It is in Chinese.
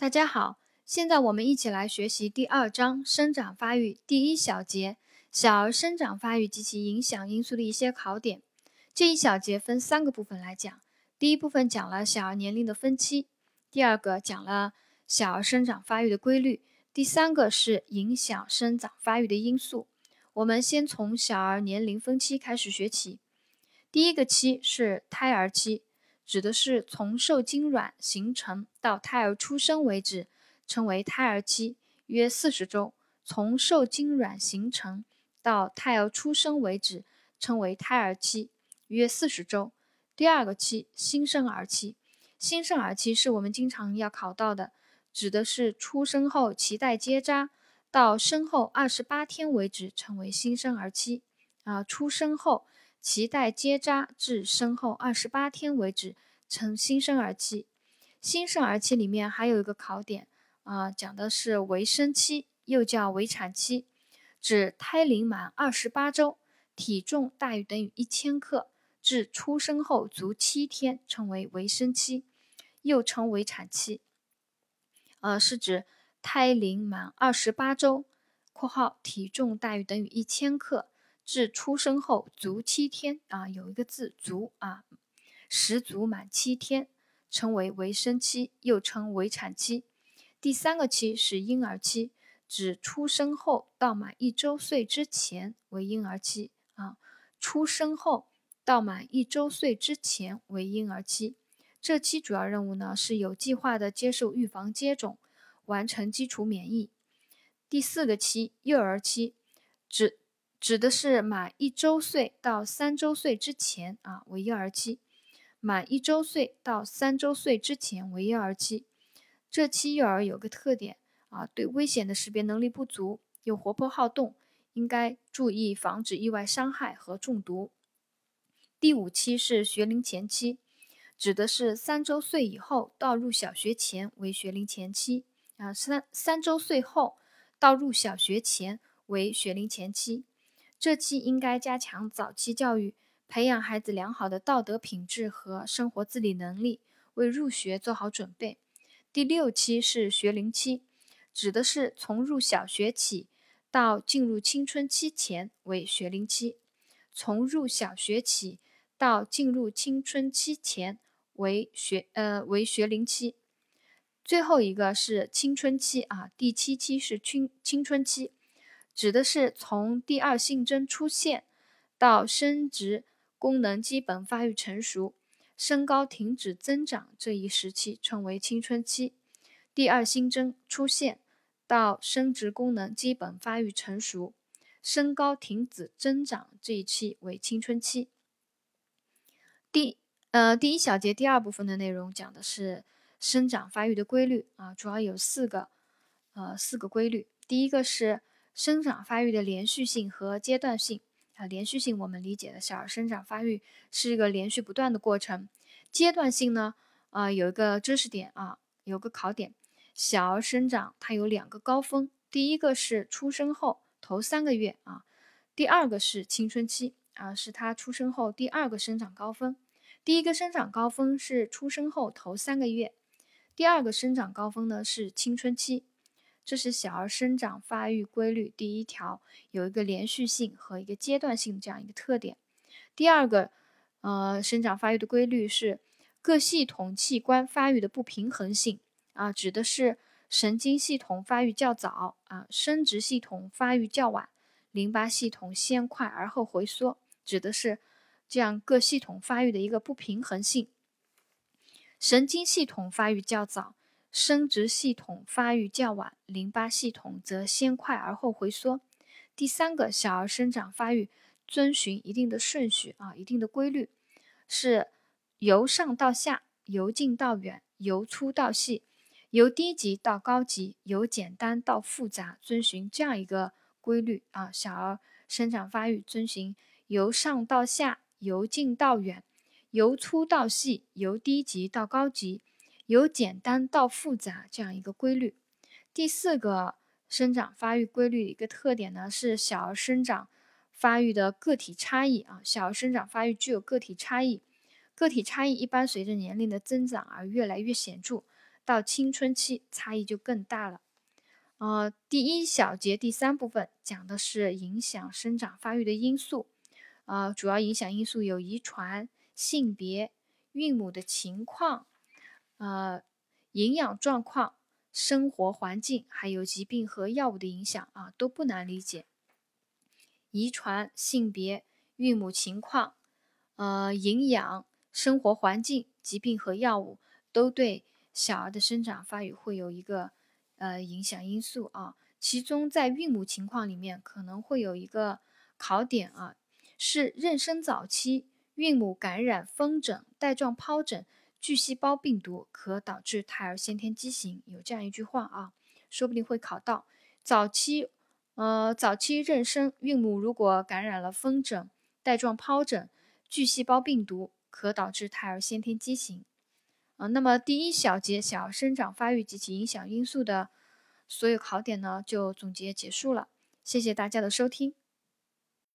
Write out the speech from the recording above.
大家好，现在我们一起来学习第二章生长发育第一小节小儿生长发育及其影响因素的一些考点。这一小节分三个部分来讲，第一部分讲了小儿年龄的分期，第二个讲了小儿生长发育的规律，第三个是影响生长发育的因素。我们先从小儿年龄分期开始学起。第一个期是胎儿期。指的是从受精卵形成到胎儿出生为止，称为胎儿期，约四十周；从受精卵形成到胎儿出生为止，称为胎儿期，约四十周。第二个期，新生儿期。新生儿期是我们经常要考到的，指的是出生后脐带结扎到生后二十八天为止，称为新生儿期。啊，出生后。脐带结扎至生后二十八天为止，称新生儿期。新生儿期里面还有一个考点啊，讲的是围生期，又叫围产期，指胎龄满二十八周，体重大于等于一千克，至出生后足七天，称为围生期，又称围产期。呃，是指胎龄满二十八周（括号体重大于等于一千克）。至出生后足七天啊，有一个字足啊，十足满七天，称为围生期，又称围产期。第三个期是婴儿期，指出生后到满一周岁之前为婴儿期啊，出生后到满一周岁之前为婴儿期。这期主要任务呢是有计划的接受预防接种，完成基础免疫。第四个期幼儿期，指。指的是满一周岁到三周岁之前啊为婴儿期，满一周岁到三周岁之前为婴儿期。这期幼儿有个特点啊，对危险的识别能力不足，又活泼好动，应该注意防止意外伤害和中毒。第五期是学龄前期，指的是三周岁以后到入小学前为学龄前期啊，三三周岁后到入小学前为学龄前期。这期应该加强早期教育，培养孩子良好的道德品质和生活自理能力，为入学做好准备。第六期是学龄期，指的是从入小学起到进入青春期前为学龄期；从入小学起到进入青春期前为学呃为学龄期。最后一个是青春期啊，第七期是青青春期。指的是从第二性征出现到生殖功能基本发育成熟、身高停止增长这一时期，称为青春期。第二性征出现到生殖功能基本发育成熟、身高停止增长这一期为青春期。第呃第一小节第二部分的内容讲的是生长发育的规律啊，主要有四个呃四个规律。第一个是。生长发育的连续性和阶段性啊，连续性我们理解的小儿生长发育是一个连续不断的过程。阶段性呢，啊有一个知识点啊，有个考点，小儿生长它有两个高峰，第一个是出生后头三个月啊，第二个是青春期啊，是他出生后第二个生长高峰。第一个生长高峰是出生后头三个月，第二个生长高峰呢是青春期。这是小儿生长发育规律第一条，有一个连续性和一个阶段性这样一个特点。第二个，呃，生长发育的规律是各系统器官发育的不平衡性啊，指的是神经系统发育较早啊，生殖系统发育较晚，淋巴系统先快而后回缩，指的是这样各系统发育的一个不平衡性。神经系统发育较早。生殖系统发育较晚，淋巴系统则先快而后回缩。第三个，小儿生长发育遵循一定的顺序啊，一定的规律，是由上到下，由近到远，由粗到细，由低级到高级，由简单到复杂，遵循这样一个规律啊。小儿生长发育遵循由上到下，由近到远，由粗到细，由低级到高级。由简单到复杂这样一个规律。第四个生长发育规律的一个特点呢，是小儿生长发育的个体差异啊。小儿生长发育具有个体差异，个体差异一般随着年龄的增长而越来越显著。到青春期差异就更大了。呃，第一小节第三部分讲的是影响生长发育的因素，呃，主要影响因素有遗传、性别、孕母的情况、呃，营养状况、生活环境，还有疾病和药物的影响啊，都不难理解。遗传、性别、孕母情况、呃，营养、生活环境、疾病和药物，都对小儿的生长发育会有一个。呃，影响因素啊，其中在孕母情况里面可能会有一个考点啊，是妊娠早期孕母感染风疹、带状疱疹、巨细胞病毒，可导致胎儿先天畸形。有这样一句话啊，说不定会考到早期，呃，早期妊娠孕母如果感染了风疹、带状疱疹、巨细胞病毒，可导致胎儿先天畸形。啊，那么第一小节小儿生长发育及其影响因素的所有考点呢，就总结结束了。谢谢大家的收听。